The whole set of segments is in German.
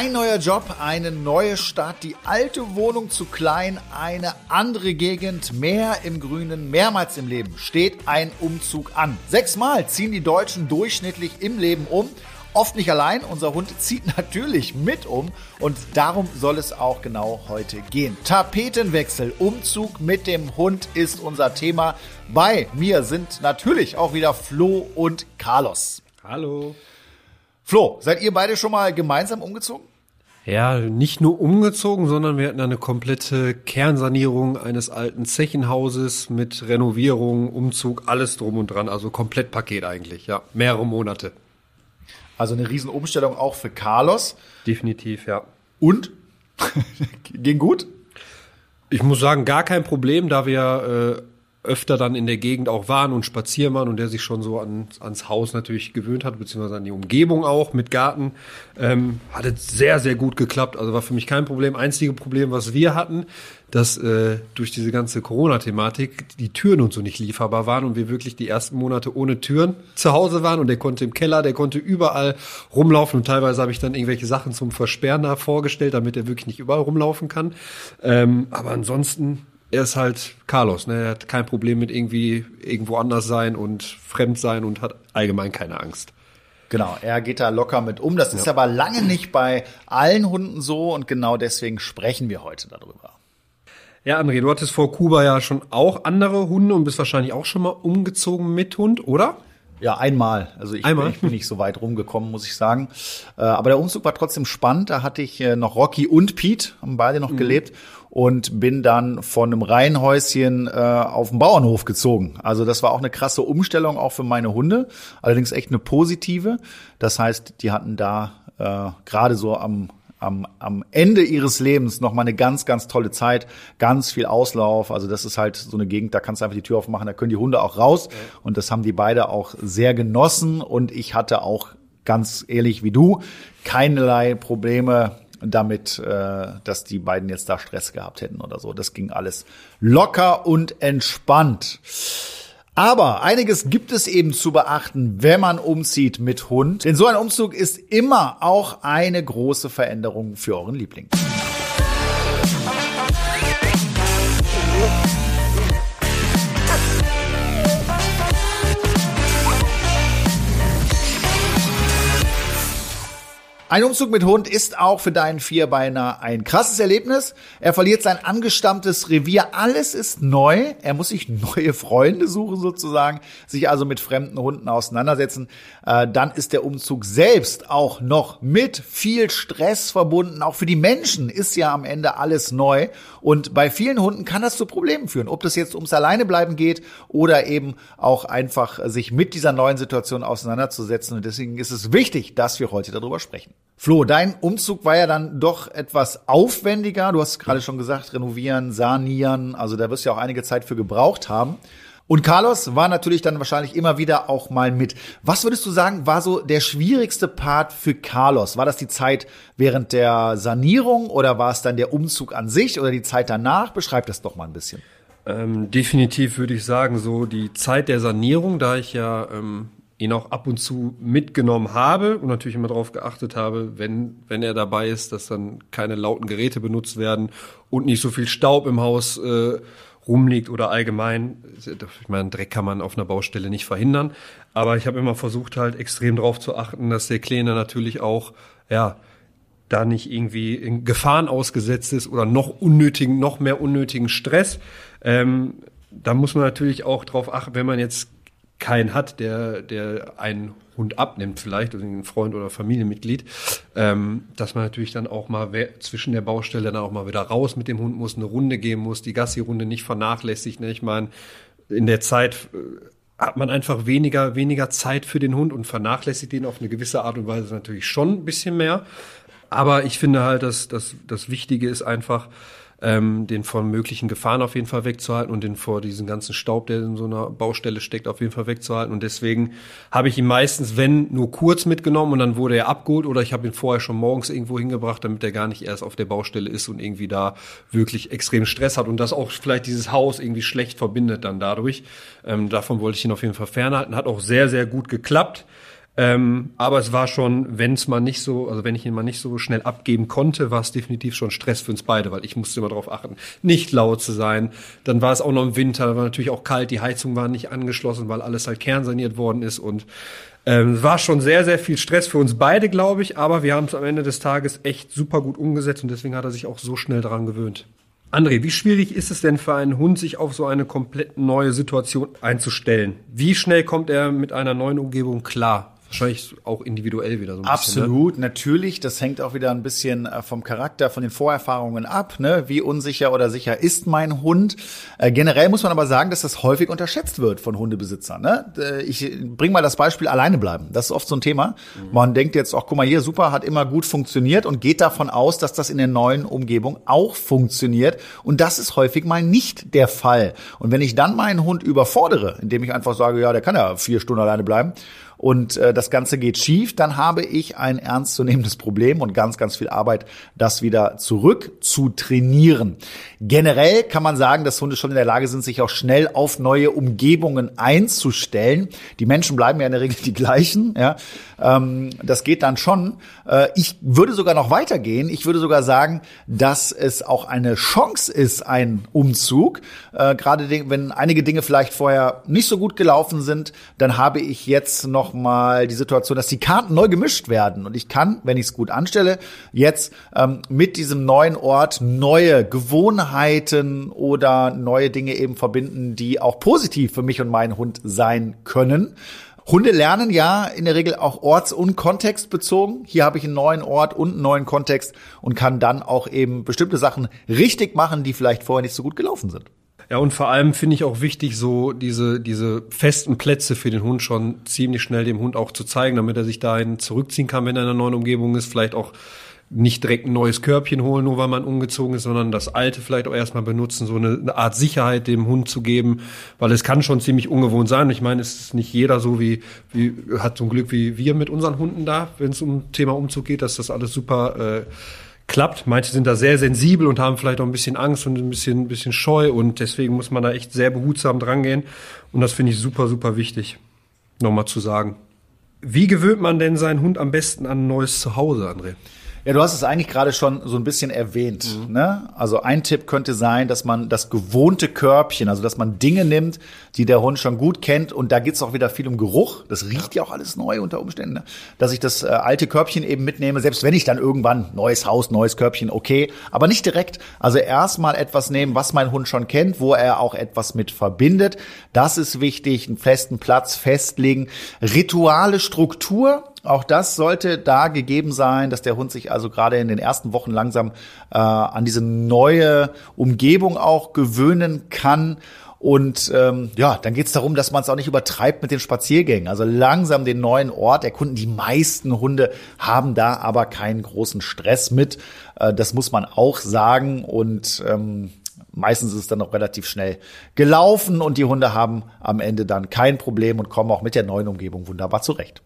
Ein neuer Job, eine neue Stadt, die alte Wohnung zu klein, eine andere Gegend, mehr im Grünen, mehrmals im Leben steht ein Umzug an. Sechsmal ziehen die Deutschen durchschnittlich im Leben um. Oft nicht allein, unser Hund zieht natürlich mit um und darum soll es auch genau heute gehen. Tapetenwechsel, Umzug mit dem Hund ist unser Thema. Bei mir sind natürlich auch wieder Flo und Carlos. Hallo. Flo, seid ihr beide schon mal gemeinsam umgezogen? Ja, nicht nur umgezogen, sondern wir hatten eine komplette Kernsanierung eines alten Zechenhauses mit Renovierung, Umzug, alles drum und dran. Also komplett Paket eigentlich, ja. Mehrere Monate. Also eine Riesenumstellung auch für Carlos. Definitiv, ja. Und? Ging gut? Ich muss sagen, gar kein Problem, da wir äh, öfter dann in der Gegend auch waren und spazieren waren und der sich schon so an, ans Haus natürlich gewöhnt hat, beziehungsweise an die Umgebung auch mit Garten, ähm, hat es sehr, sehr gut geklappt. Also war für mich kein Problem. Einzige Problem, was wir hatten, dass äh, durch diese ganze Corona-Thematik die Türen und so nicht lieferbar waren und wir wirklich die ersten Monate ohne Türen zu Hause waren und der konnte im Keller, der konnte überall rumlaufen und teilweise habe ich dann irgendwelche Sachen zum Versperren da vorgestellt, damit er wirklich nicht überall rumlaufen kann. Ähm, aber ansonsten er ist halt Carlos, ne? Er hat kein Problem mit irgendwie irgendwo anders sein und fremd sein und hat allgemein keine Angst. Genau, er geht da locker mit um. Das ja. ist aber lange nicht bei allen Hunden so und genau deswegen sprechen wir heute darüber. Ja, André, du hattest vor Kuba ja schon auch andere Hunde und bist wahrscheinlich auch schon mal umgezogen mit Hund, oder? Ja, einmal. Also ich, einmal? ich bin nicht so weit rumgekommen, muss ich sagen. Äh, aber der Umzug war trotzdem spannend. Da hatte ich äh, noch Rocky und Pete, haben beide noch mhm. gelebt und bin dann von einem Reihenhäuschen äh, auf den Bauernhof gezogen. Also das war auch eine krasse Umstellung auch für meine Hunde, allerdings echt eine positive. Das heißt, die hatten da äh, gerade so am am, am Ende ihres Lebens noch mal eine ganz, ganz tolle Zeit, ganz viel Auslauf. Also das ist halt so eine Gegend, da kannst du einfach die Tür aufmachen, da können die Hunde auch raus. Und das haben die beide auch sehr genossen. Und ich hatte auch ganz ehrlich wie du keinerlei Probleme damit, äh, dass die beiden jetzt da Stress gehabt hätten oder so. Das ging alles locker und entspannt. Aber einiges gibt es eben zu beachten, wenn man umzieht mit Hund. Denn so ein Umzug ist immer auch eine große Veränderung für euren Liebling. Ein Umzug mit Hund ist auch für deinen Vierbeiner ein krasses Erlebnis. Er verliert sein angestammtes Revier. Alles ist neu. Er muss sich neue Freunde suchen sozusagen, sich also mit fremden Hunden auseinandersetzen. Äh, dann ist der Umzug selbst auch noch mit viel Stress verbunden. Auch für die Menschen ist ja am Ende alles neu. Und bei vielen Hunden kann das zu Problemen führen. Ob das jetzt ums Alleinebleiben geht oder eben auch einfach sich mit dieser neuen Situation auseinanderzusetzen. Und deswegen ist es wichtig, dass wir heute darüber sprechen. Flo, dein Umzug war ja dann doch etwas aufwendiger. Du hast gerade schon gesagt, renovieren, sanieren. Also da wirst du ja auch einige Zeit für gebraucht haben. Und Carlos war natürlich dann wahrscheinlich immer wieder auch mal mit. Was würdest du sagen, war so der schwierigste Part für Carlos? War das die Zeit während der Sanierung oder war es dann der Umzug an sich oder die Zeit danach? Beschreib das doch mal ein bisschen. Ähm, definitiv würde ich sagen, so die Zeit der Sanierung, da ich ja ähm, ihn auch ab und zu mitgenommen habe und natürlich immer darauf geachtet habe, wenn, wenn er dabei ist, dass dann keine lauten Geräte benutzt werden und nicht so viel Staub im Haus äh, rumliegt oder allgemein. Ich meine, Dreck kann man auf einer Baustelle nicht verhindern, aber ich habe immer versucht halt extrem darauf zu achten, dass der Kleine natürlich auch, ja, da nicht irgendwie in Gefahren ausgesetzt ist oder noch unnötigen, noch mehr unnötigen Stress. Ähm, da muss man natürlich auch darauf achten, wenn man jetzt keinen hat, der, der einen Hund abnimmt, vielleicht, oder ein Freund oder Familienmitglied, ähm, dass man natürlich dann auch mal zwischen der Baustelle dann auch mal wieder raus mit dem Hund muss, eine Runde gehen muss, die Gassi-Runde nicht vernachlässigt. Ne? Ich meine, in der Zeit äh, hat man einfach weniger, weniger Zeit für den Hund und vernachlässigt ihn auf eine gewisse Art und Weise natürlich schon ein bisschen mehr. Aber ich finde halt, dass, dass das Wichtige ist einfach, ähm, den vor möglichen Gefahren auf jeden Fall wegzuhalten und den vor diesen ganzen Staub, der in so einer Baustelle steckt, auf jeden Fall wegzuhalten. Und deswegen habe ich ihn meistens, wenn, nur kurz mitgenommen und dann wurde er abgeholt oder ich habe ihn vorher schon morgens irgendwo hingebracht, damit er gar nicht erst auf der Baustelle ist und irgendwie da wirklich extrem Stress hat und das auch vielleicht dieses Haus irgendwie schlecht verbindet dann dadurch. Ähm, davon wollte ich ihn auf jeden Fall fernhalten. Hat auch sehr, sehr gut geklappt. Ähm, aber es war schon, wenn es mal nicht so, also wenn ich ihn mal nicht so schnell abgeben konnte, war es definitiv schon Stress für uns beide, weil ich musste immer darauf achten, nicht laut zu sein. Dann war es auch noch im Winter, war natürlich auch kalt, die Heizung war nicht angeschlossen, weil alles halt kernsaniert worden ist und ähm, war schon sehr, sehr viel Stress für uns beide, glaube ich, aber wir haben es am Ende des Tages echt super gut umgesetzt und deswegen hat er sich auch so schnell daran gewöhnt. André, wie schwierig ist es denn für einen Hund, sich auf so eine komplett neue Situation einzustellen? Wie schnell kommt er mit einer neuen Umgebung klar? Wahrscheinlich auch individuell wieder so ein Absolut, bisschen, ne? natürlich. Das hängt auch wieder ein bisschen äh, vom Charakter, von den Vorerfahrungen ab. Ne? Wie unsicher oder sicher ist mein Hund? Äh, generell muss man aber sagen, dass das häufig unterschätzt wird von Hundebesitzern. Ne? Äh, ich bring mal das Beispiel alleine bleiben. Das ist oft so ein Thema. Mhm. Man denkt jetzt auch, guck mal hier, super, hat immer gut funktioniert und geht davon aus, dass das in der neuen Umgebung auch funktioniert. Und das ist häufig mal nicht der Fall. Und wenn ich dann meinen Hund überfordere, indem ich einfach sage, ja, der kann ja vier Stunden alleine bleiben, und äh, das Ganze geht schief, dann habe ich ein ernstzunehmendes Problem und ganz, ganz viel Arbeit, das wieder zurück zu trainieren. Generell kann man sagen, dass Hunde schon in der Lage sind, sich auch schnell auf neue Umgebungen einzustellen. Die Menschen bleiben ja in der Regel die gleichen. Ja. Ähm, das geht dann schon. Äh, ich würde sogar noch weitergehen. Ich würde sogar sagen, dass es auch eine Chance ist, ein Umzug. Äh, Gerade wenn einige Dinge vielleicht vorher nicht so gut gelaufen sind, dann habe ich jetzt noch nochmal die Situation, dass die Karten neu gemischt werden. Und ich kann, wenn ich es gut anstelle, jetzt ähm, mit diesem neuen Ort neue Gewohnheiten oder neue Dinge eben verbinden, die auch positiv für mich und meinen Hund sein können. Hunde lernen ja in der Regel auch orts- und kontextbezogen. Hier habe ich einen neuen Ort und einen neuen Kontext und kann dann auch eben bestimmte Sachen richtig machen, die vielleicht vorher nicht so gut gelaufen sind. Ja, und vor allem finde ich auch wichtig, so diese, diese festen Plätze für den Hund schon ziemlich schnell dem Hund auch zu zeigen, damit er sich dahin zurückziehen kann, wenn er in einer neuen Umgebung ist. Vielleicht auch nicht direkt ein neues Körbchen holen, nur weil man umgezogen ist, sondern das alte vielleicht auch erstmal benutzen, so eine, eine, Art Sicherheit dem Hund zu geben, weil es kann schon ziemlich ungewohnt sein. Ich meine, es ist nicht jeder so wie, wie hat ein Glück wie wir mit unseren Hunden da, wenn es um Thema Umzug geht, dass das alles super äh, klappt. Manche sind da sehr sensibel und haben vielleicht auch ein bisschen Angst und ein bisschen, ein bisschen scheu und deswegen muss man da echt sehr behutsam drangehen. Und das finde ich super, super wichtig, nochmal zu sagen. Wie gewöhnt man denn seinen Hund am besten an ein neues Zuhause, André? Ja, du hast es eigentlich gerade schon so ein bisschen erwähnt. Mhm. Ne? Also ein Tipp könnte sein, dass man das gewohnte Körbchen, also dass man Dinge nimmt, die der Hund schon gut kennt. Und da geht's auch wieder viel um Geruch. Das riecht ja auch alles neu unter Umständen. Ne? Dass ich das äh, alte Körbchen eben mitnehme, selbst wenn ich dann irgendwann neues Haus, neues Körbchen, okay. Aber nicht direkt. Also erstmal etwas nehmen, was mein Hund schon kennt, wo er auch etwas mit verbindet. Das ist wichtig. Einen festen Platz festlegen. Rituale Struktur auch das sollte da gegeben sein, dass der Hund sich also gerade in den ersten Wochen langsam äh, an diese neue Umgebung auch gewöhnen kann. Und ähm, ja, dann geht es darum, dass man es auch nicht übertreibt mit den Spaziergängen. Also langsam den neuen Ort erkunden. Die meisten Hunde haben da aber keinen großen Stress mit. Äh, das muss man auch sagen. Und ähm, meistens ist es dann auch relativ schnell gelaufen und die Hunde haben am Ende dann kein Problem und kommen auch mit der neuen Umgebung wunderbar zurecht.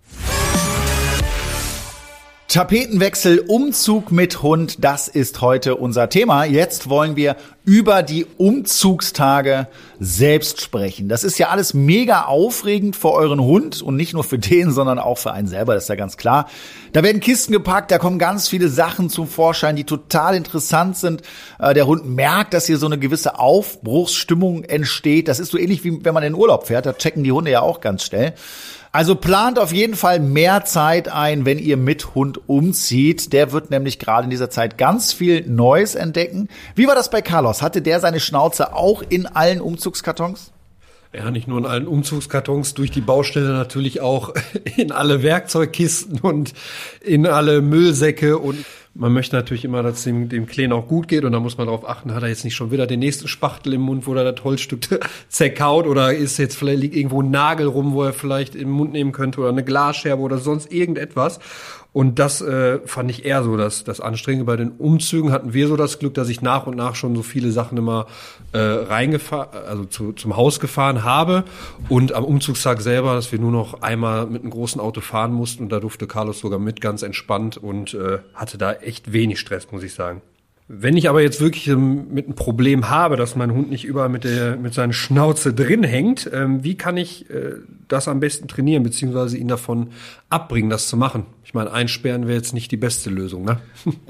Tapetenwechsel, Umzug mit Hund, das ist heute unser Thema. Jetzt wollen wir über die Umzugstage selbst sprechen. Das ist ja alles mega aufregend für euren Hund und nicht nur für den, sondern auch für einen selber, das ist ja ganz klar. Da werden Kisten gepackt, da kommen ganz viele Sachen zum Vorschein, die total interessant sind. Äh, der Hund merkt, dass hier so eine gewisse Aufbruchsstimmung entsteht. Das ist so ähnlich wie wenn man in den Urlaub fährt, da checken die Hunde ja auch ganz schnell. Also plant auf jeden Fall mehr Zeit ein, wenn ihr mit Hund umzieht. Der wird nämlich gerade in dieser Zeit ganz viel Neues entdecken. Wie war das bei Carlos? Hatte der seine Schnauze auch in allen Umzugskartons? Ja, nicht nur in allen Umzugskartons, durch die Baustelle natürlich auch in alle Werkzeugkisten und in alle Müllsäcke und man möchte natürlich immer, dass dem, dem Kleen auch gut geht und da muss man darauf achten, hat er jetzt nicht schon wieder den nächsten Spachtel im Mund, wo er das Holzstück zerkaut oder ist jetzt vielleicht liegt irgendwo ein Nagel rum, wo er vielleicht im Mund nehmen könnte oder eine Glasscherbe oder sonst irgendetwas. Und das äh, fand ich eher so das, das Anstrengende. Bei den Umzügen hatten wir so das Glück, dass ich nach und nach schon so viele Sachen immer äh, reingefahren, also zu, zum Haus gefahren habe. Und am Umzugstag selber, dass wir nur noch einmal mit einem großen Auto fahren mussten und da durfte Carlos sogar mit ganz entspannt und äh, hatte da echt wenig Stress, muss ich sagen. Wenn ich aber jetzt wirklich ähm, mit einem Problem habe, dass mein Hund nicht überall mit der mit seiner Schnauze drin hängt, ähm, wie kann ich äh, das am besten trainieren beziehungsweise ihn davon abbringen, das zu machen? Ich meine, einsperren wäre jetzt nicht die beste Lösung, ne?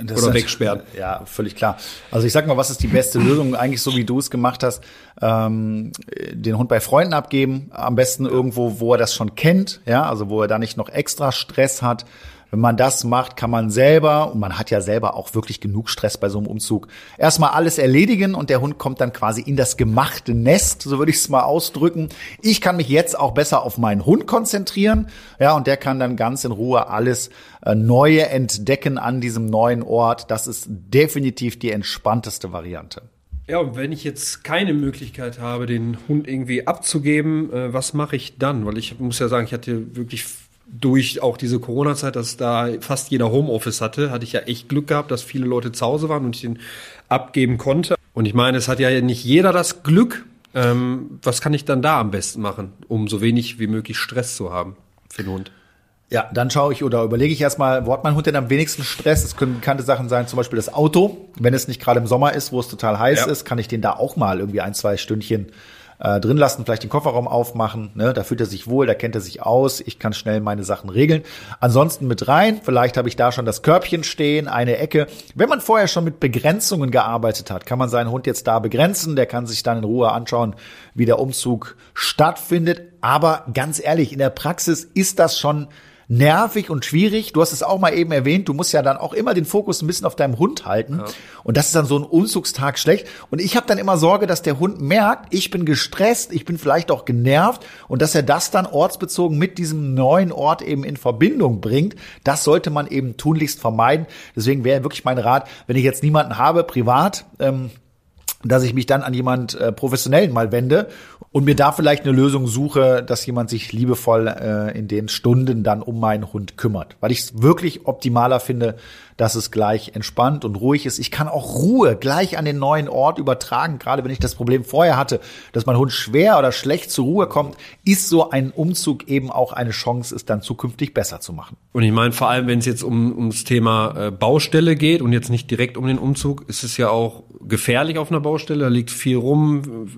Das Oder wegsperren. Ja, völlig klar. Also ich sag mal, was ist die beste Lösung? Eigentlich so wie du es gemacht hast, ähm, den Hund bei Freunden abgeben, am besten irgendwo, wo er das schon kennt, ja, also wo er da nicht noch extra Stress hat. Wenn man das macht, kann man selber, und man hat ja selber auch wirklich genug Stress bei so einem Umzug, erstmal alles erledigen und der Hund kommt dann quasi in das gemachte Nest, so würde ich es mal ausdrücken. Ich kann mich jetzt auch besser auf meinen Hund konzentrieren, ja, und der kann dann ganz in Ruhe alles äh, Neue entdecken an diesem neuen Ort. Das ist definitiv die entspannteste Variante. Ja, und wenn ich jetzt keine Möglichkeit habe, den Hund irgendwie abzugeben, äh, was mache ich dann? Weil ich muss ja sagen, ich hatte wirklich durch auch diese Corona-Zeit, dass da fast jeder Homeoffice hatte, hatte ich ja echt Glück gehabt, dass viele Leute zu Hause waren und ich den abgeben konnte. Und ich meine, es hat ja nicht jeder das Glück. Ähm, was kann ich dann da am besten machen, um so wenig wie möglich Stress zu haben für den Hund? Ja, dann schaue ich oder überlege ich erstmal, wo hat mein Hund denn am wenigsten Stress? Es können bekannte Sachen sein, zum Beispiel das Auto. Wenn es nicht gerade im Sommer ist, wo es total heiß ja. ist, kann ich den da auch mal irgendwie ein, zwei Stündchen äh, drin lassen, vielleicht den Kofferraum aufmachen. Ne? Da fühlt er sich wohl, da kennt er sich aus. Ich kann schnell meine Sachen regeln. Ansonsten mit rein. Vielleicht habe ich da schon das Körbchen stehen, eine Ecke. Wenn man vorher schon mit Begrenzungen gearbeitet hat, kann man seinen Hund jetzt da begrenzen. Der kann sich dann in Ruhe anschauen, wie der Umzug stattfindet. Aber ganz ehrlich, in der Praxis ist das schon nervig und schwierig. Du hast es auch mal eben erwähnt, du musst ja dann auch immer den Fokus ein bisschen auf deinem Hund halten. Ja. Und das ist dann so ein Umzugstag schlecht. Und ich habe dann immer Sorge, dass der Hund merkt, ich bin gestresst, ich bin vielleicht auch genervt und dass er das dann ortsbezogen mit diesem neuen Ort eben in Verbindung bringt. Das sollte man eben tunlichst vermeiden. Deswegen wäre wirklich mein Rat, wenn ich jetzt niemanden habe, privat, ähm, dass ich mich dann an jemand äh, professionellen mal wende und mir da vielleicht eine Lösung suche, dass jemand sich liebevoll äh, in den Stunden dann um meinen Hund kümmert, weil ich es wirklich optimaler finde, dass es gleich entspannt und ruhig ist. Ich kann auch Ruhe gleich an den neuen Ort übertragen, gerade wenn ich das Problem vorher hatte, dass mein Hund schwer oder schlecht zur Ruhe kommt, ist so ein Umzug eben auch eine Chance, es dann zukünftig besser zu machen. Und ich meine, vor allem, wenn es jetzt um ums Thema äh, Baustelle geht und jetzt nicht direkt um den Umzug, ist es ja auch gefährlich auf einer Baustelle. Da liegt viel rum,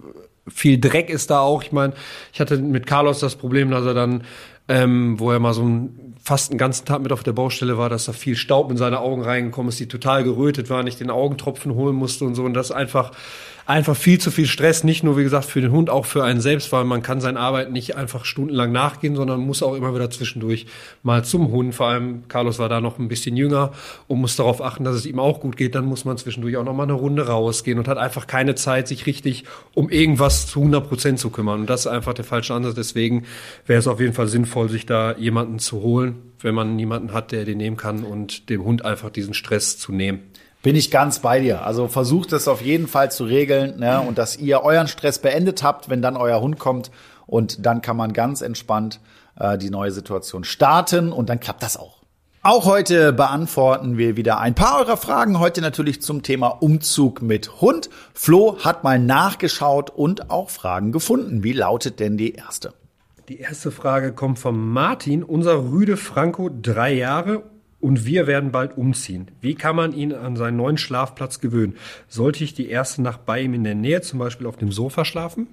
viel Dreck ist da auch. Ich meine, ich hatte mit Carlos das Problem, dass er dann, ähm, wo er mal so fast einen ganzen Tag mit auf der Baustelle war, dass da viel Staub in seine Augen reingekommen ist, die total gerötet waren, ich den Augentropfen holen musste und so. Und das einfach einfach viel zu viel Stress, nicht nur wie gesagt für den Hund, auch für einen selbst, weil man kann seiner Arbeit nicht einfach stundenlang nachgehen, sondern muss auch immer wieder zwischendurch mal zum Hund. Vor allem Carlos war da noch ein bisschen jünger und muss darauf achten, dass es ihm auch gut geht. Dann muss man zwischendurch auch noch mal eine Runde rausgehen und hat einfach keine Zeit, sich richtig um irgendwas zu 100 Prozent zu kümmern. Und das ist einfach der falsche Ansatz. Deswegen wäre es auf jeden Fall sinnvoll, sich da jemanden zu holen, wenn man niemanden hat, der den nehmen kann und dem Hund einfach diesen Stress zu nehmen. Bin ich ganz bei dir. Also versucht es auf jeden Fall zu regeln ne? und dass ihr euren Stress beendet habt, wenn dann euer Hund kommt und dann kann man ganz entspannt äh, die neue Situation starten und dann klappt das auch. Auch heute beantworten wir wieder ein paar eurer Fragen. Heute natürlich zum Thema Umzug mit Hund. Flo hat mal nachgeschaut und auch Fragen gefunden. Wie lautet denn die erste? Die erste Frage kommt von Martin, unser Rüde Franco, drei Jahre und wir werden bald umziehen. Wie kann man ihn an seinen neuen Schlafplatz gewöhnen? Sollte ich die erste Nacht bei ihm in der Nähe, zum Beispiel auf dem Sofa schlafen?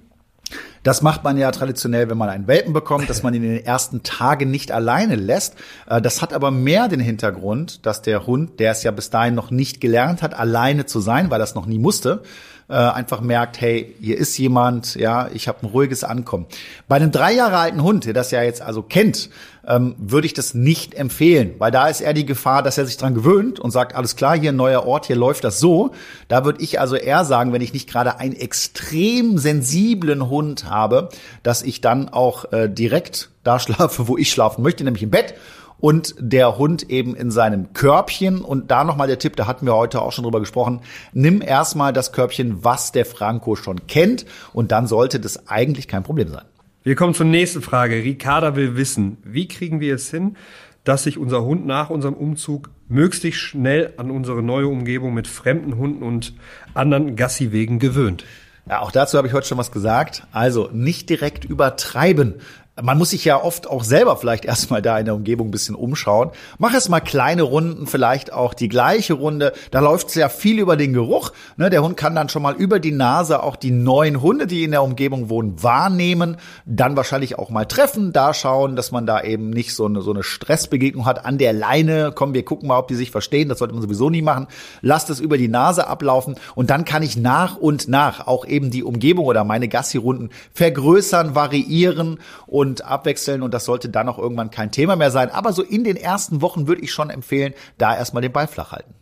Das macht man ja traditionell, wenn man einen Welpen bekommt, dass man ihn in den ersten Tagen nicht alleine lässt. Äh, das hat aber mehr den Hintergrund, dass der Hund, der es ja bis dahin noch nicht gelernt hat, alleine zu sein, weil er es noch nie musste, äh, einfach merkt, hey, hier ist jemand, ja, ich habe ein ruhiges Ankommen. Bei einem drei Jahre alten Hund, der das ja jetzt also kennt, ähm, würde ich das nicht empfehlen, weil da ist eher die Gefahr, dass er sich dran gewöhnt und sagt, alles klar, hier ein neuer Ort, hier läuft das so. Da würde ich also eher sagen, wenn ich nicht gerade einen extrem sensiblen Hund habe, dass ich dann auch äh, direkt da schlafe, wo ich schlafen möchte, nämlich im Bett und der Hund eben in seinem Körbchen. Und da nochmal der Tipp, da hatten wir heute auch schon drüber gesprochen. Nimm erstmal das Körbchen, was der Franco schon kennt. Und dann sollte das eigentlich kein Problem sein. Wir kommen zur nächsten Frage. Ricarda will wissen, wie kriegen wir es hin, dass sich unser Hund nach unserem Umzug möglichst schnell an unsere neue Umgebung mit fremden Hunden und anderen Gassiwegen gewöhnt? Ja, auch dazu habe ich heute schon was gesagt. Also nicht direkt übertreiben. Man muss sich ja oft auch selber vielleicht erstmal da in der Umgebung ein bisschen umschauen. Mach es mal kleine Runden, vielleicht auch die gleiche Runde. Da läuft es ja viel über den Geruch. Ne? Der Hund kann dann schon mal über die Nase auch die neuen Hunde, die in der Umgebung wohnen, wahrnehmen. Dann wahrscheinlich auch mal treffen, da schauen, dass man da eben nicht so eine, so eine Stressbegegnung hat an der Leine. Komm, wir gucken mal, ob die sich verstehen. Das sollte man sowieso nie machen. Lasst es über die Nase ablaufen und dann kann ich nach und nach auch eben die Umgebung oder meine Gassi-Runden vergrößern, variieren und und abwechseln und das sollte dann auch irgendwann kein Thema mehr sein. Aber so in den ersten Wochen würde ich schon empfehlen, da erstmal den Ball flach halten.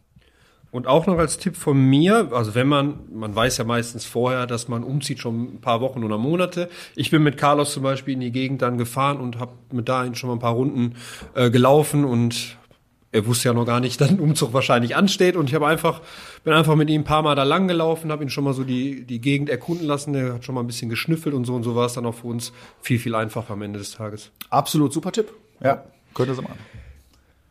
Und auch noch als Tipp von mir, also wenn man, man weiß ja meistens vorher, dass man umzieht schon ein paar Wochen oder Monate. Ich bin mit Carlos zum Beispiel in die Gegend dann gefahren und habe mit dahin schon mal ein paar Runden äh, gelaufen und er wusste ja noch gar nicht, dass ein Umzug wahrscheinlich ansteht und ich habe einfach bin einfach mit ihm ein paar Mal da lang gelaufen, habe ihn schon mal so die die Gegend erkunden lassen, er hat schon mal ein bisschen geschnüffelt und so und so war es dann auch für uns viel viel einfacher am Ende des Tages. Absolut super Tipp. Ja, könnte sie machen.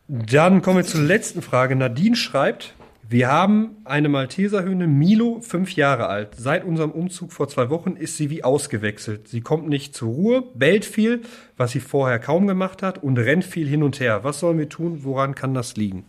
Dann kommen wir zur letzten Frage. Nadine schreibt, wir haben eine Malteserhündin, Milo, fünf Jahre alt. Seit unserem Umzug vor zwei Wochen ist sie wie ausgewechselt. Sie kommt nicht zur Ruhe, bellt viel, was sie vorher kaum gemacht hat, und rennt viel hin und her. Was sollen wir tun? Woran kann das liegen?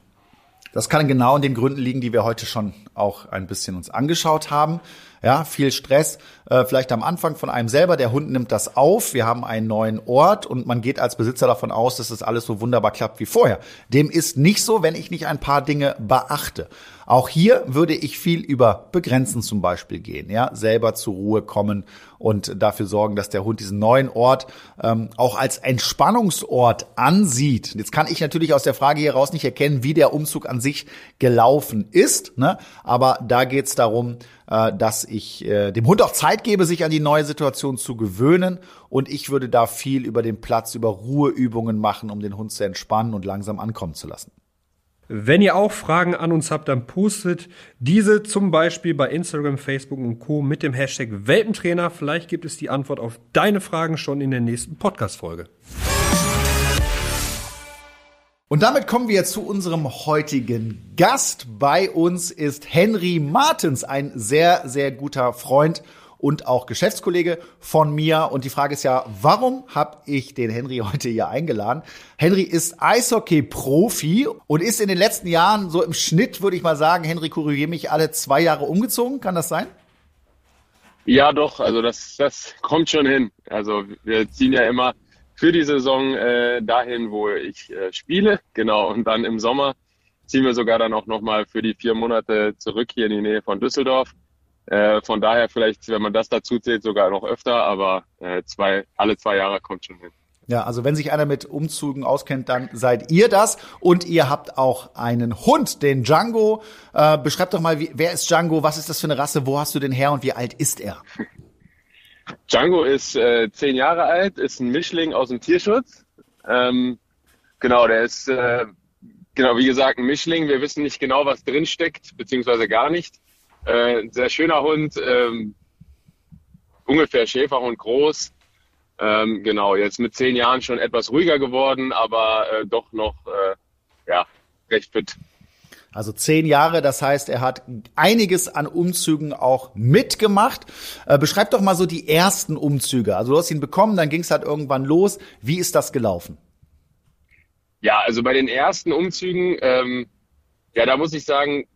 Das kann genau in den Gründen liegen, die wir heute schon auch ein bisschen uns angeschaut haben. Ja, viel Stress, äh, vielleicht am Anfang von einem selber. Der Hund nimmt das auf. Wir haben einen neuen Ort und man geht als Besitzer davon aus, dass das alles so wunderbar klappt wie vorher. Dem ist nicht so, wenn ich nicht ein paar Dinge beachte. Auch hier würde ich viel über Begrenzen zum Beispiel gehen, ja, selber zur Ruhe kommen und dafür sorgen, dass der Hund diesen neuen Ort ähm, auch als Entspannungsort ansieht. Jetzt kann ich natürlich aus der Frage hier raus nicht erkennen, wie der Umzug an sich gelaufen ist, ne? aber da geht es darum, äh, dass ich äh, dem Hund auch Zeit gebe, sich an die neue Situation zu gewöhnen und ich würde da viel über den Platz, über Ruheübungen machen, um den Hund zu entspannen und langsam ankommen zu lassen. Wenn ihr auch Fragen an uns habt, dann postet diese zum Beispiel bei Instagram, Facebook und Co. mit dem Hashtag Welpentrainer. Vielleicht gibt es die Antwort auf deine Fragen schon in der nächsten Podcast-Folge. Und damit kommen wir zu unserem heutigen Gast. Bei uns ist Henry Martens, ein sehr, sehr guter Freund und auch Geschäftskollege von mir. Und die Frage ist ja, warum habe ich den Henry heute hier eingeladen? Henry ist Eishockey-Profi und ist in den letzten Jahren so im Schnitt, würde ich mal sagen, Henry korrigiere mich, alle zwei Jahre umgezogen. Kann das sein? Ja, doch. Also das, das kommt schon hin. Also wir ziehen ja immer für die Saison äh, dahin, wo ich äh, spiele. Genau. Und dann im Sommer ziehen wir sogar dann auch nochmal für die vier Monate zurück hier in die Nähe von Düsseldorf. Äh, von daher vielleicht, wenn man das dazu zählt, sogar noch öfter, aber äh, zwei, alle zwei Jahre kommt schon hin. Ja, also wenn sich einer mit Umzügen auskennt, dann seid ihr das. Und ihr habt auch einen Hund, den Django. Äh, beschreib doch mal, wie, wer ist Django? Was ist das für eine Rasse? Wo hast du den her und wie alt ist er? Django ist äh, zehn Jahre alt, ist ein Mischling aus dem Tierschutz. Ähm, genau, der ist, äh, genau, wie gesagt, ein Mischling. Wir wissen nicht genau, was drin steckt, beziehungsweise gar nicht. Äh, sehr schöner Hund, ähm, ungefähr Schäferhund groß. Ähm, genau, jetzt mit zehn Jahren schon etwas ruhiger geworden, aber äh, doch noch äh, ja, recht fit. Also zehn Jahre, das heißt, er hat einiges an Umzügen auch mitgemacht. Äh, beschreib doch mal so die ersten Umzüge. Also du hast ihn bekommen, dann ging es halt irgendwann los. Wie ist das gelaufen? Ja, also bei den ersten Umzügen, ähm, ja, da muss ich sagen,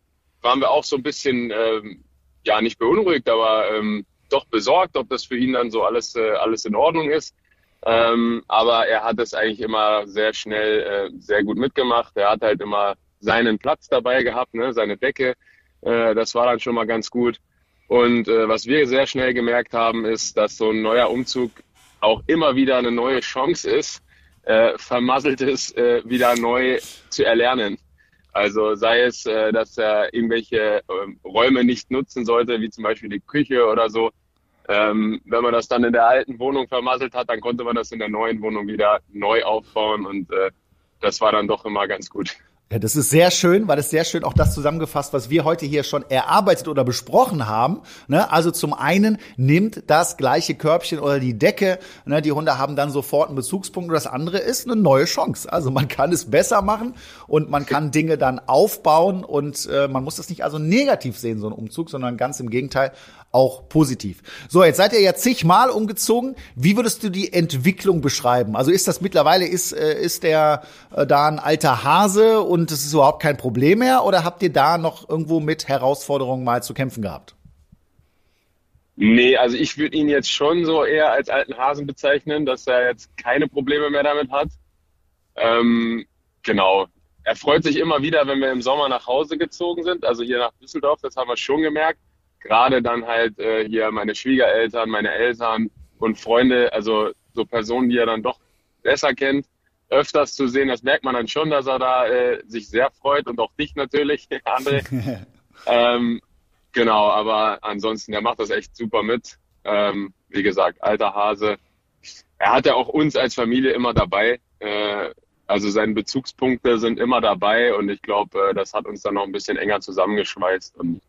waren wir auch so ein bisschen, ähm, ja, nicht beunruhigt, aber ähm, doch besorgt, ob das für ihn dann so alles, äh, alles in Ordnung ist. Ähm, aber er hat es eigentlich immer sehr schnell, äh, sehr gut mitgemacht. Er hat halt immer seinen Platz dabei gehabt, ne, seine Decke. Äh, das war dann schon mal ganz gut. Und äh, was wir sehr schnell gemerkt haben, ist, dass so ein neuer Umzug auch immer wieder eine neue Chance ist, äh, vermasseltes äh, wieder neu zu erlernen. Also sei es, äh, dass er irgendwelche ähm, Räume nicht nutzen sollte, wie zum Beispiel die Küche oder so. Ähm, wenn man das dann in der alten Wohnung vermasselt hat, dann konnte man das in der neuen Wohnung wieder neu aufbauen und äh, das war dann doch immer ganz gut. Ja, das ist sehr schön, weil das sehr schön auch das zusammengefasst, was wir heute hier schon erarbeitet oder besprochen haben. Ne? Also zum einen nimmt das gleiche Körbchen oder die Decke, ne? die Hunde haben dann sofort einen Bezugspunkt und das andere ist eine neue Chance. Also man kann es besser machen und man kann Dinge dann aufbauen und äh, man muss das nicht also negativ sehen, so ein Umzug, sondern ganz im Gegenteil auch positiv. So, jetzt seid ihr ja zigmal umgezogen. Wie würdest du die Entwicklung beschreiben? Also ist das mittlerweile, ist, äh, ist der äh, da ein alter Hase und es ist überhaupt kein Problem mehr? Oder habt ihr da noch irgendwo mit Herausforderungen mal zu kämpfen gehabt? Nee, also ich würde ihn jetzt schon so eher als alten Hasen bezeichnen, dass er jetzt keine Probleme mehr damit hat. Ähm, genau. Er freut sich immer wieder, wenn wir im Sommer nach Hause gezogen sind, also hier nach Düsseldorf, das haben wir schon gemerkt. Gerade dann halt äh, hier meine Schwiegereltern, meine Eltern und Freunde, also so Personen, die er dann doch besser kennt, öfters zu sehen, das merkt man dann schon, dass er da äh, sich sehr freut und auch dich natürlich, André. ähm, Genau, aber ansonsten, der macht das echt super mit. Ähm, wie gesagt, alter Hase. Er hat ja auch uns als Familie immer dabei. Äh, also seine Bezugspunkte sind immer dabei und ich glaube, äh, das hat uns dann noch ein bisschen enger zusammengeschweißt und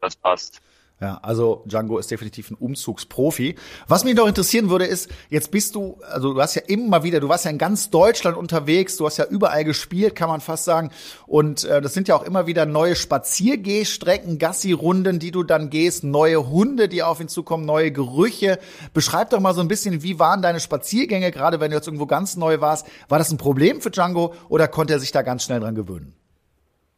das passt. Ja, also Django ist definitiv ein Umzugsprofi. Was mich noch interessieren würde, ist, jetzt bist du, also du hast ja immer wieder, du warst ja in ganz Deutschland unterwegs, du hast ja überall gespielt, kann man fast sagen. Und äh, das sind ja auch immer wieder neue Spaziergehstrecken, Gassi-Runden, die du dann gehst, neue Hunde, die auf ihn zukommen, neue Gerüche. Beschreib doch mal so ein bisschen, wie waren deine Spaziergänge, gerade wenn du jetzt irgendwo ganz neu warst. War das ein Problem für Django oder konnte er sich da ganz schnell dran gewöhnen?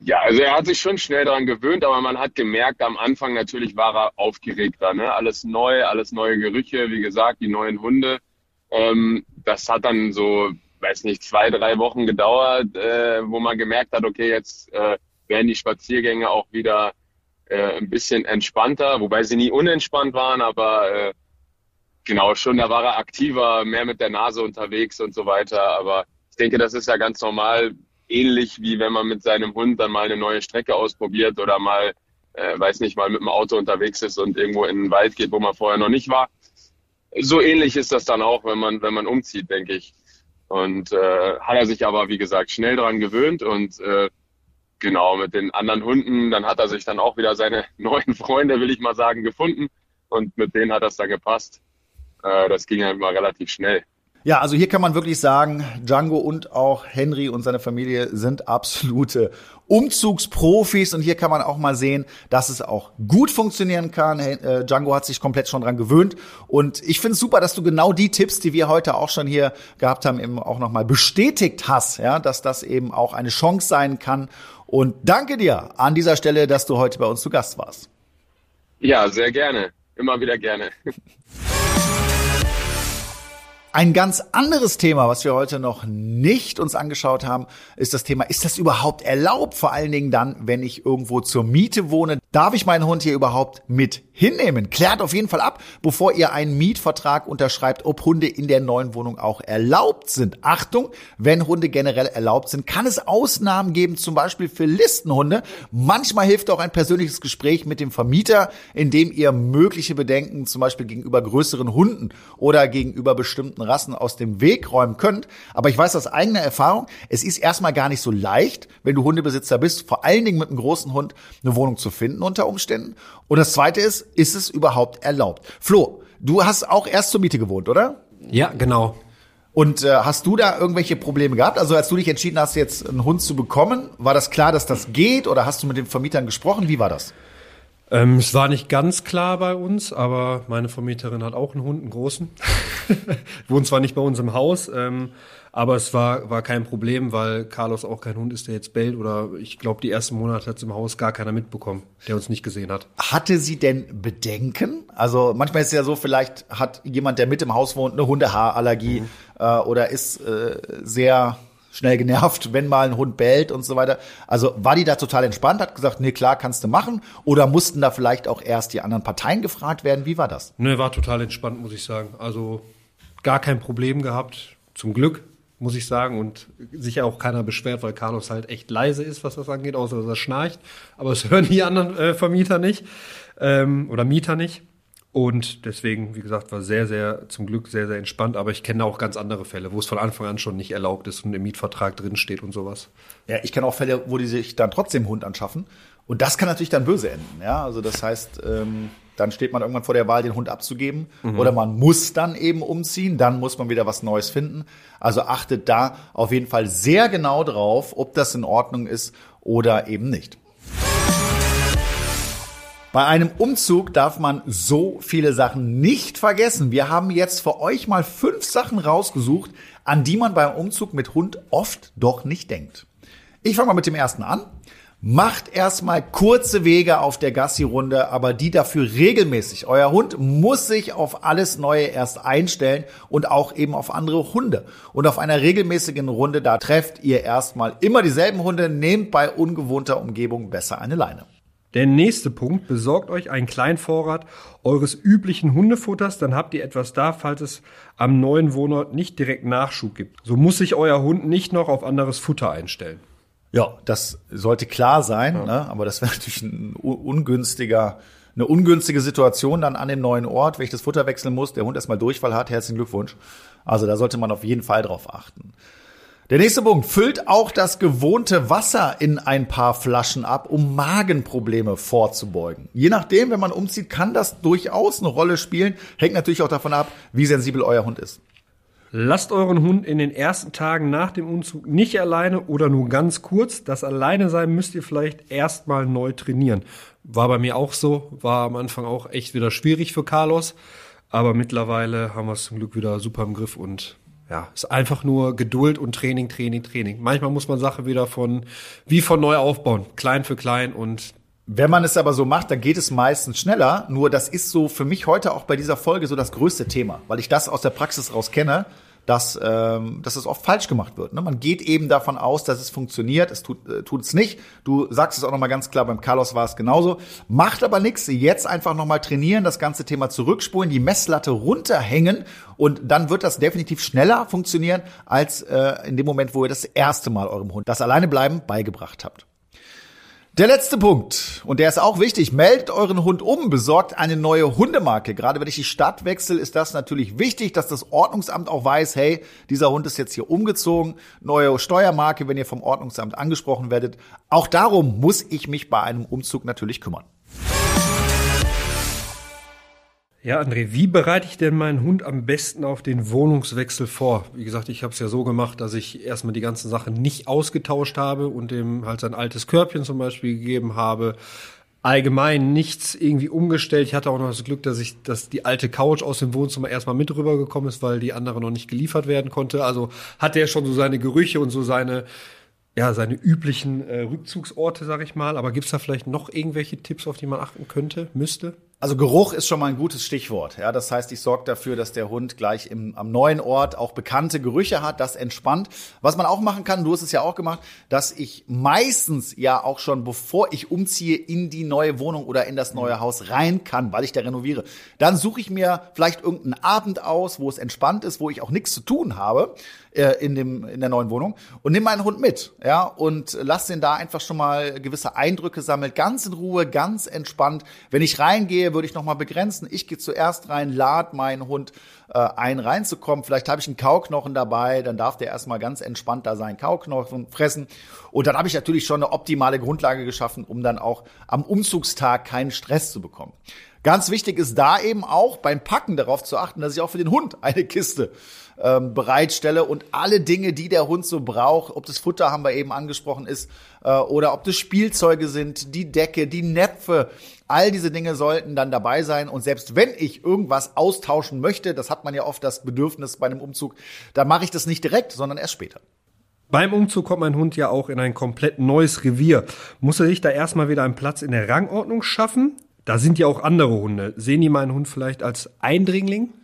Ja, also er hat sich schon schnell daran gewöhnt, aber man hat gemerkt, am Anfang natürlich war er aufgeregter. Ne? Alles neu, alles neue Gerüche, wie gesagt, die neuen Hunde. Ähm, das hat dann so, weiß nicht, zwei, drei Wochen gedauert, äh, wo man gemerkt hat, okay, jetzt äh, werden die Spaziergänge auch wieder äh, ein bisschen entspannter, wobei sie nie unentspannt waren, aber äh, genau, schon da war er aktiver, mehr mit der Nase unterwegs und so weiter. Aber ich denke, das ist ja ganz normal ähnlich wie wenn man mit seinem Hund dann mal eine neue Strecke ausprobiert oder mal, äh, weiß nicht, mal mit dem Auto unterwegs ist und irgendwo in den Wald geht, wo man vorher noch nicht war. So ähnlich ist das dann auch, wenn man, wenn man umzieht, denke ich. Und äh, hat er sich aber, wie gesagt, schnell daran gewöhnt und äh, genau mit den anderen Hunden, dann hat er sich dann auch wieder seine neuen Freunde, will ich mal sagen, gefunden und mit denen hat das dann gepasst. Äh, das ging halt mal relativ schnell. Ja, also hier kann man wirklich sagen, Django und auch Henry und seine Familie sind absolute Umzugsprofis und hier kann man auch mal sehen, dass es auch gut funktionieren kann. Äh, Django hat sich komplett schon dran gewöhnt und ich finde es super, dass du genau die Tipps, die wir heute auch schon hier gehabt haben, eben auch nochmal bestätigt hast, ja, dass das eben auch eine Chance sein kann. Und danke dir an dieser Stelle, dass du heute bei uns zu Gast warst. Ja, sehr gerne. Immer wieder gerne. Ein ganz anderes Thema, was wir heute noch nicht uns angeschaut haben, ist das Thema, ist das überhaupt erlaubt? Vor allen Dingen dann, wenn ich irgendwo zur Miete wohne. Darf ich meinen Hund hier überhaupt mit hinnehmen? Klärt auf jeden Fall ab, bevor ihr einen Mietvertrag unterschreibt, ob Hunde in der neuen Wohnung auch erlaubt sind. Achtung, wenn Hunde generell erlaubt sind, kann es Ausnahmen geben, zum Beispiel für Listenhunde. Manchmal hilft auch ein persönliches Gespräch mit dem Vermieter, in dem ihr mögliche Bedenken zum Beispiel gegenüber größeren Hunden oder gegenüber bestimmten bestimmten Rassen aus dem Weg räumen könnt. Aber ich weiß aus eigener Erfahrung, es ist erstmal gar nicht so leicht, wenn du Hundebesitzer bist, vor allen Dingen mit einem großen Hund eine Wohnung zu finden unter Umständen. Und das zweite ist, ist es überhaupt erlaubt? Flo, du hast auch erst zur Miete gewohnt, oder? Ja, genau. Und äh, hast du da irgendwelche Probleme gehabt? Also als du dich entschieden hast, jetzt einen Hund zu bekommen, war das klar, dass das geht? Oder hast du mit den Vermietern gesprochen? Wie war das? Ähm, es war nicht ganz klar bei uns, aber meine Vermieterin hat auch einen Hund, einen großen. Wohnt zwar nicht bei uns im Haus, ähm, aber es war, war kein Problem, weil Carlos auch kein Hund ist, der jetzt bellt oder ich glaube, die ersten Monate hat es im Haus gar keiner mitbekommen, der uns nicht gesehen hat. Hatte sie denn Bedenken? Also manchmal ist es ja so, vielleicht hat jemand, der mit im Haus wohnt, eine Hundehaarallergie mhm. äh, oder ist äh, sehr schnell genervt, wenn mal ein Hund bellt und so weiter. Also war die da total entspannt, hat gesagt, nee, klar, kannst du machen? Oder mussten da vielleicht auch erst die anderen Parteien gefragt werden? Wie war das? Nee, war total entspannt, muss ich sagen. Also gar kein Problem gehabt, zum Glück, muss ich sagen. Und sicher auch keiner beschwert, weil Carlos halt echt leise ist, was das angeht, außer dass er schnarcht. Aber das hören die anderen äh, Vermieter nicht ähm, oder Mieter nicht. Und deswegen, wie gesagt, war sehr, sehr, zum Glück sehr, sehr entspannt. Aber ich kenne auch ganz andere Fälle, wo es von Anfang an schon nicht erlaubt ist und im Mietvertrag drinsteht und sowas. Ja, ich kenne auch Fälle, wo die sich dann trotzdem Hund anschaffen. Und das kann natürlich dann böse enden. Ja, also das heißt, ähm, dann steht man irgendwann vor der Wahl, den Hund abzugeben. Mhm. Oder man muss dann eben umziehen. Dann muss man wieder was Neues finden. Also achtet da auf jeden Fall sehr genau drauf, ob das in Ordnung ist oder eben nicht. Bei einem Umzug darf man so viele Sachen nicht vergessen. Wir haben jetzt für euch mal fünf Sachen rausgesucht, an die man beim Umzug mit Hund oft doch nicht denkt. Ich fange mal mit dem ersten an. Macht erstmal kurze Wege auf der Gassi-Runde, aber die dafür regelmäßig. Euer Hund muss sich auf alles Neue erst einstellen und auch eben auf andere Hunde. Und auf einer regelmäßigen Runde, da trefft ihr erstmal immer dieselben Hunde, nehmt bei ungewohnter Umgebung besser eine Leine. Der nächste Punkt, besorgt euch einen kleinen Vorrat eures üblichen Hundefutters, dann habt ihr etwas da, falls es am neuen Wohnort nicht direkt Nachschub gibt. So muss sich euer Hund nicht noch auf anderes Futter einstellen. Ja, das sollte klar sein, ja. ne? aber das wäre natürlich ein ungünstiger, eine ungünstige Situation dann an dem neuen Ort, wenn ich das Futter wechseln muss, der Hund erstmal Durchfall hat, herzlichen Glückwunsch. Also da sollte man auf jeden Fall drauf achten. Der nächste Punkt. Füllt auch das gewohnte Wasser in ein paar Flaschen ab, um Magenprobleme vorzubeugen. Je nachdem, wenn man umzieht, kann das durchaus eine Rolle spielen. Hängt natürlich auch davon ab, wie sensibel euer Hund ist. Lasst euren Hund in den ersten Tagen nach dem Umzug nicht alleine oder nur ganz kurz. Das Alleine sein müsst ihr vielleicht erstmal neu trainieren. War bei mir auch so, war am Anfang auch echt wieder schwierig für Carlos. Aber mittlerweile haben wir es zum Glück wieder super im Griff und ja, ist einfach nur Geduld und Training, Training, Training. Manchmal muss man Sache wieder von, wie von neu aufbauen. Klein für klein und wenn man es aber so macht, dann geht es meistens schneller. Nur das ist so für mich heute auch bei dieser Folge so das größte Thema, weil ich das aus der Praxis raus kenne dass, ähm, dass es oft falsch gemacht wird. Ne? Man geht eben davon aus, dass es funktioniert. Es tut äh, es nicht. Du sagst es auch noch mal ganz klar. Beim Carlos war es genauso. Macht aber nichts. Jetzt einfach noch mal trainieren, das ganze Thema zurückspulen, die Messlatte runterhängen und dann wird das definitiv schneller funktionieren als äh, in dem Moment, wo ihr das erste Mal eurem Hund das Alleinebleiben beigebracht habt. Der letzte Punkt, und der ist auch wichtig, meldet euren Hund um, besorgt eine neue Hundemarke. Gerade wenn ich die Stadt wechsle, ist das natürlich wichtig, dass das Ordnungsamt auch weiß, hey, dieser Hund ist jetzt hier umgezogen, neue Steuermarke, wenn ihr vom Ordnungsamt angesprochen werdet. Auch darum muss ich mich bei einem Umzug natürlich kümmern. Ja, André, wie bereite ich denn meinen Hund am besten auf den Wohnungswechsel vor? Wie gesagt, ich habe es ja so gemacht, dass ich erstmal die ganzen Sachen nicht ausgetauscht habe und dem halt sein altes Körbchen zum Beispiel gegeben habe. Allgemein nichts irgendwie umgestellt. Ich hatte auch noch das Glück, dass ich, dass die alte Couch aus dem Wohnzimmer erstmal mit rübergekommen ist, weil die andere noch nicht geliefert werden konnte. Also hatte er schon so seine Gerüche und so seine ja, seine üblichen äh, Rückzugsorte, sag ich mal. Aber gibt's da vielleicht noch irgendwelche Tipps, auf die man achten könnte, müsste? Also Geruch ist schon mal ein gutes Stichwort. Ja, das heißt, ich sorge dafür, dass der Hund gleich im, am neuen Ort auch bekannte Gerüche hat. Das entspannt. Was man auch machen kann, du hast es ja auch gemacht, dass ich meistens ja auch schon, bevor ich umziehe, in die neue Wohnung oder in das neue Haus rein kann, weil ich da renoviere. Dann suche ich mir vielleicht irgendeinen Abend aus, wo es entspannt ist, wo ich auch nichts zu tun habe äh, in dem in der neuen Wohnung und nehme meinen Hund mit, ja und lass den da einfach schon mal gewisse Eindrücke sammeln, ganz in Ruhe, ganz entspannt. Wenn ich reingehe, würde ich noch mal begrenzen. Ich gehe zuerst rein, lad meinen Hund äh, ein, reinzukommen. Vielleicht habe ich einen Kauknochen dabei, dann darf der erstmal ganz entspannt da seinen Kauknochen fressen. Und dann habe ich natürlich schon eine optimale Grundlage geschaffen, um dann auch am Umzugstag keinen Stress zu bekommen. Ganz wichtig ist da eben auch beim Packen darauf zu achten, dass ich auch für den Hund eine Kiste ähm, bereitstelle und alle Dinge, die der Hund so braucht, ob das Futter haben wir eben angesprochen ist äh, oder ob das Spielzeuge sind, die Decke, die Näpfe, all diese Dinge sollten dann dabei sein und selbst wenn ich irgendwas austauschen möchte, das hat man ja oft das Bedürfnis bei einem Umzug, dann mache ich das nicht direkt, sondern erst später. Beim Umzug kommt mein Hund ja auch in ein komplett neues Revier. Muss er sich da erstmal wieder einen Platz in der Rangordnung schaffen? Da sind ja auch andere Hunde. Sehen die meinen Hund vielleicht als Eindringling?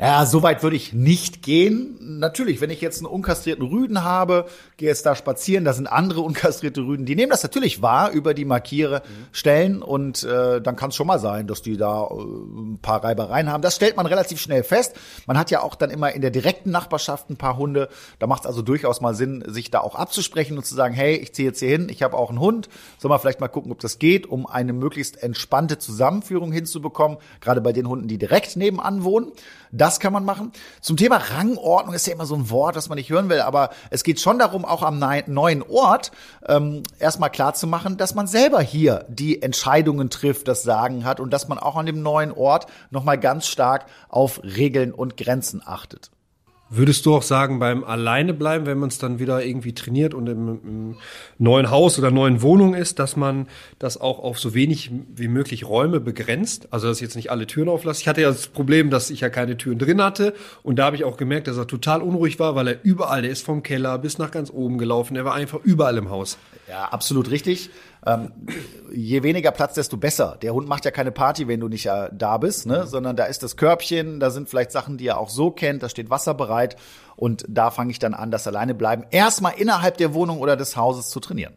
Ja, so weit würde ich nicht gehen. Natürlich, wenn ich jetzt einen unkastrierten Rüden habe, gehe jetzt da spazieren, da sind andere unkastrierte Rüden, die nehmen das natürlich wahr über die Markiere Stellen und äh, dann kann es schon mal sein, dass die da äh, ein paar Reibereien haben. Das stellt man relativ schnell fest. Man hat ja auch dann immer in der direkten Nachbarschaft ein paar Hunde. Da macht es also durchaus mal Sinn, sich da auch abzusprechen und zu sagen, hey, ich ziehe jetzt hier hin, ich habe auch einen Hund. Soll man vielleicht mal gucken, ob das geht, um eine möglichst entspannte Zusammenführung hinzubekommen, gerade bei den Hunden, die direkt nebenan wohnen. Das kann man machen. Zum Thema Rangordnung ist ja immer so ein Wort, das man nicht hören will, aber es geht schon darum, auch am neuen Ort ähm, erstmal klar zu machen, dass man selber hier die Entscheidungen trifft, das Sagen hat und dass man auch an dem neuen Ort nochmal ganz stark auf Regeln und Grenzen achtet. Würdest du auch sagen, beim Alleine bleiben, wenn man es dann wieder irgendwie trainiert und im, im, neuen Haus oder neuen Wohnung ist, dass man das auch auf so wenig wie möglich Räume begrenzt? Also, dass ich jetzt nicht alle Türen auflasse. Ich hatte ja das Problem, dass ich ja keine Türen drin hatte. Und da habe ich auch gemerkt, dass er total unruhig war, weil er überall, der ist vom Keller bis nach ganz oben gelaufen. Er war einfach überall im Haus. Ja, absolut richtig. Ähm, je weniger Platz, desto besser. Der Hund macht ja keine Party, wenn du nicht äh, da bist, ne? sondern da ist das Körbchen, da sind vielleicht Sachen, die er auch so kennt, da steht Wasser bereit und da fange ich dann an, das alleine bleiben, erstmal innerhalb der Wohnung oder des Hauses zu trainieren.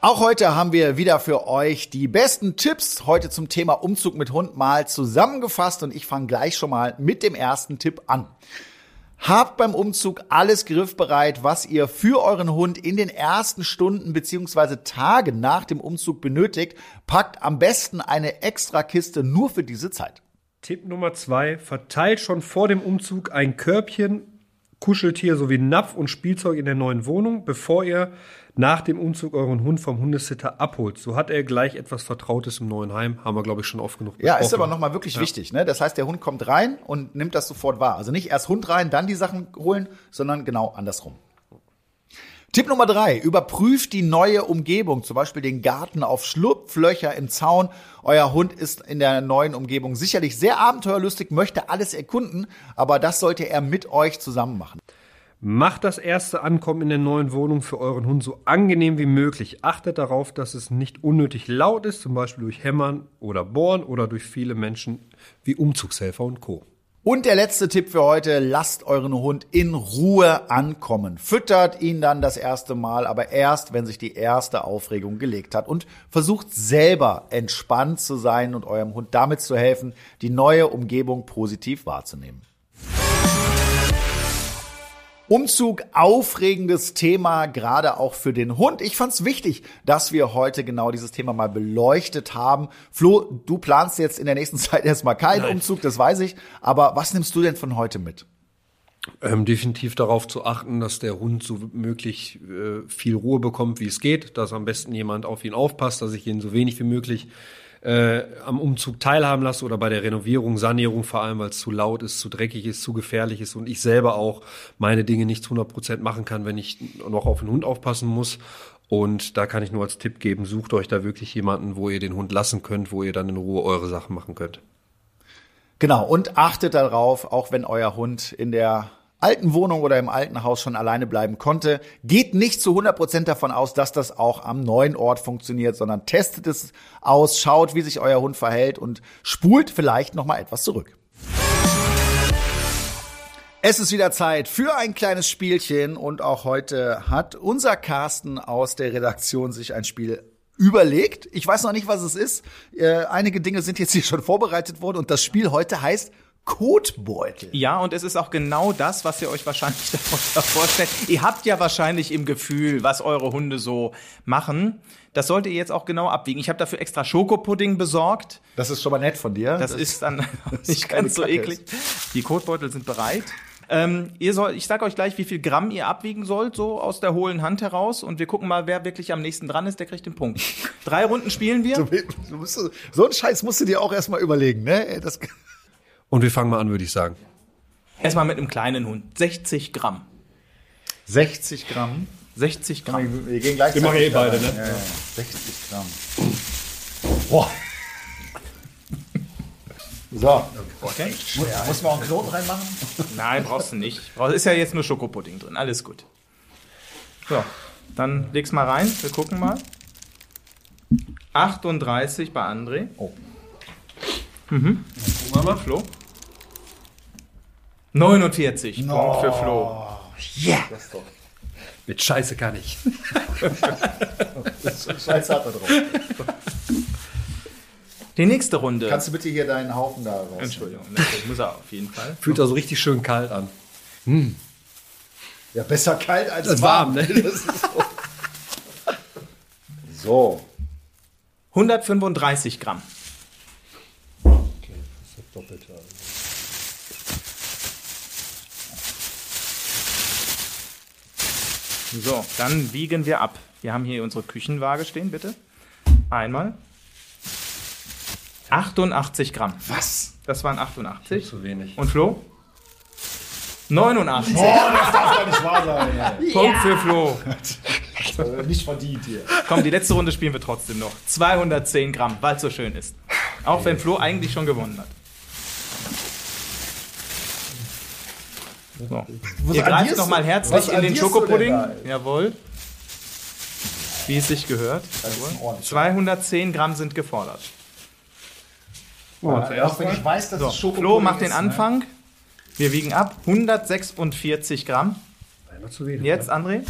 Auch heute haben wir wieder für euch die besten Tipps heute zum Thema Umzug mit Hund mal zusammengefasst und ich fange gleich schon mal mit dem ersten Tipp an. Habt beim Umzug alles griffbereit, was ihr für euren Hund in den ersten Stunden beziehungsweise Tagen nach dem Umzug benötigt. Packt am besten eine extra Kiste nur für diese Zeit. Tipp Nummer zwei, verteilt schon vor dem Umzug ein Körbchen, Kuscheltier sowie Napf und Spielzeug in der neuen Wohnung, bevor ihr nach dem Umzug euren Hund vom Hundesitter abholt. So hat er gleich etwas Vertrautes im neuen Heim. Haben wir, glaube ich, schon oft genug Ja, ist aber nochmal wirklich ja. wichtig. Ne? Das heißt, der Hund kommt rein und nimmt das sofort wahr. Also nicht erst Hund rein, dann die Sachen holen, sondern genau andersrum. Tipp Nummer drei. Überprüft die neue Umgebung, zum Beispiel den Garten auf Schlupflöcher im Zaun. Euer Hund ist in der neuen Umgebung sicherlich sehr abenteuerlustig, möchte alles erkunden, aber das sollte er mit euch zusammen machen. Macht das erste Ankommen in der neuen Wohnung für euren Hund so angenehm wie möglich. Achtet darauf, dass es nicht unnötig laut ist, zum Beispiel durch Hämmern oder Bohren oder durch viele Menschen wie Umzugshelfer und Co. Und der letzte Tipp für heute, lasst euren Hund in Ruhe ankommen. Füttert ihn dann das erste Mal, aber erst, wenn sich die erste Aufregung gelegt hat. Und versucht selber entspannt zu sein und eurem Hund damit zu helfen, die neue Umgebung positiv wahrzunehmen. Umzug, aufregendes Thema, gerade auch für den Hund. Ich fand es wichtig, dass wir heute genau dieses Thema mal beleuchtet haben. Flo, du planst jetzt in der nächsten Zeit erstmal keinen Nein. Umzug, das weiß ich. Aber was nimmst du denn von heute mit? Ähm, definitiv darauf zu achten, dass der Hund so möglich äh, viel Ruhe bekommt, wie es geht, dass am besten jemand auf ihn aufpasst, dass ich ihn so wenig wie möglich äh, am Umzug teilhaben lasse oder bei der Renovierung, Sanierung vor allem, weil es zu laut ist, zu dreckig ist, zu gefährlich ist und ich selber auch meine Dinge nicht zu 100 Prozent machen kann, wenn ich noch auf den Hund aufpassen muss. Und da kann ich nur als Tipp geben, sucht euch da wirklich jemanden, wo ihr den Hund lassen könnt, wo ihr dann in Ruhe eure Sachen machen könnt. Genau, und achtet darauf, auch wenn euer Hund in der alten Wohnung oder im alten Haus schon alleine bleiben konnte. Geht nicht zu 100 Prozent davon aus, dass das auch am neuen Ort funktioniert, sondern testet es aus, schaut, wie sich euer Hund verhält und spult vielleicht noch mal etwas zurück. Es ist wieder Zeit für ein kleines Spielchen und auch heute hat unser Carsten aus der Redaktion sich ein Spiel überlegt. Ich weiß noch nicht, was es ist. Äh, einige Dinge sind jetzt hier schon vorbereitet worden und das Spiel heute heißt Kotbeutel. Ja, und es ist auch genau das, was ihr euch wahrscheinlich davon vorstellt. Ihr habt ja wahrscheinlich im Gefühl, was eure Hunde so machen. Das solltet ihr jetzt auch genau abwiegen. Ich habe dafür extra Schokopudding besorgt. Das ist schon mal nett von dir. Das, das ist dann nicht ganz so eklig. Die Kotbeutel sind bereit. Ähm, ihr soll, ich sage euch gleich, wie viel Gramm ihr abwiegen sollt, so aus der hohlen Hand heraus. Und wir gucken mal, wer wirklich am nächsten dran ist, der kriegt den Punkt. Drei Runden spielen wir. Du, du musst, so einen Scheiß musst du dir auch erstmal überlegen, ne? Das und wir fangen mal an, würde ich sagen. Erstmal mit einem kleinen Hund. 60 Gramm. 60 Gramm? 60 Gramm. Wir gehen gleich. Wir machen eh beide, ne? Ja, ja. 60 Gramm. Boah. So. Okay. Muss, muss man auch einen Knoten reinmachen? Nein, brauchst du nicht. Ist ja jetzt nur Schokopudding drin. Alles gut. So, dann leg's mal rein. Wir gucken mal. 38 bei André. Oh. Mhm. Gucken wir mal, Flo. 49 no. Punkt für Flo. Yeah. Mit Scheiße kann ich. Scheiße hat er drauf. Die nächste Runde. Kannst du bitte hier deinen Haufen da raus? Entschuldigung, das muss er auf jeden Fall. Fühlt er so richtig schön kalt an. Hm. Ja, besser kalt als, als warm. warm ne? so. 135 Gramm. Doppelte. So, dann wiegen wir ab. Wir haben hier unsere Küchenwaage stehen, bitte. Einmal. 88 Gramm. Was? Das waren 88. Zu wenig. Und Flo? 89. Boah, das darf doch nicht wahr sein. ey. Punkt für Flo. Äh, Nicht verdient hier. Komm, die letzte Runde spielen wir trotzdem noch. 210 Gramm, weil es so schön ist. Auch wenn Flo eigentlich schon gewonnen hat. So. Ihr greift du? nochmal herzlich in den Schokopudding. Jawohl. Wie es sich gehört. Das ist ein ordentlicher. 210 Gramm sind gefordert. Oh, Ja, Auch wenn ich weiß, dass So, es Schokopudding Flo macht den ist, ne? Anfang. Wir wiegen ab 146 Gramm. Zu wenig. Jetzt, André?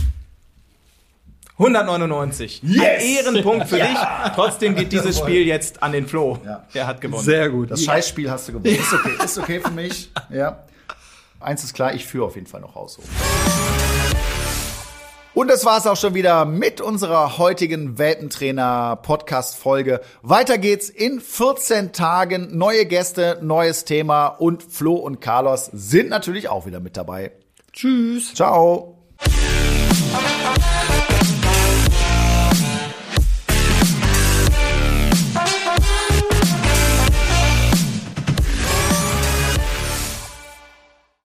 199. Ein Yes! Ehrenpunkt für dich. Trotzdem geht dieses Spiel jetzt an den Flo. Ja. Er hat gewonnen. Sehr gut. Das Scheißspiel hast du gewonnen. Ist okay, ist okay für mich. Ja. Eins ist klar, ich führe auf jeden Fall noch raus. Und das war's auch schon wieder mit unserer heutigen Welpentrainer-Podcast-Folge. Weiter geht's in 14 Tagen. Neue Gäste, neues Thema und Flo und Carlos sind natürlich auch wieder mit dabei. Tschüss. Ciao.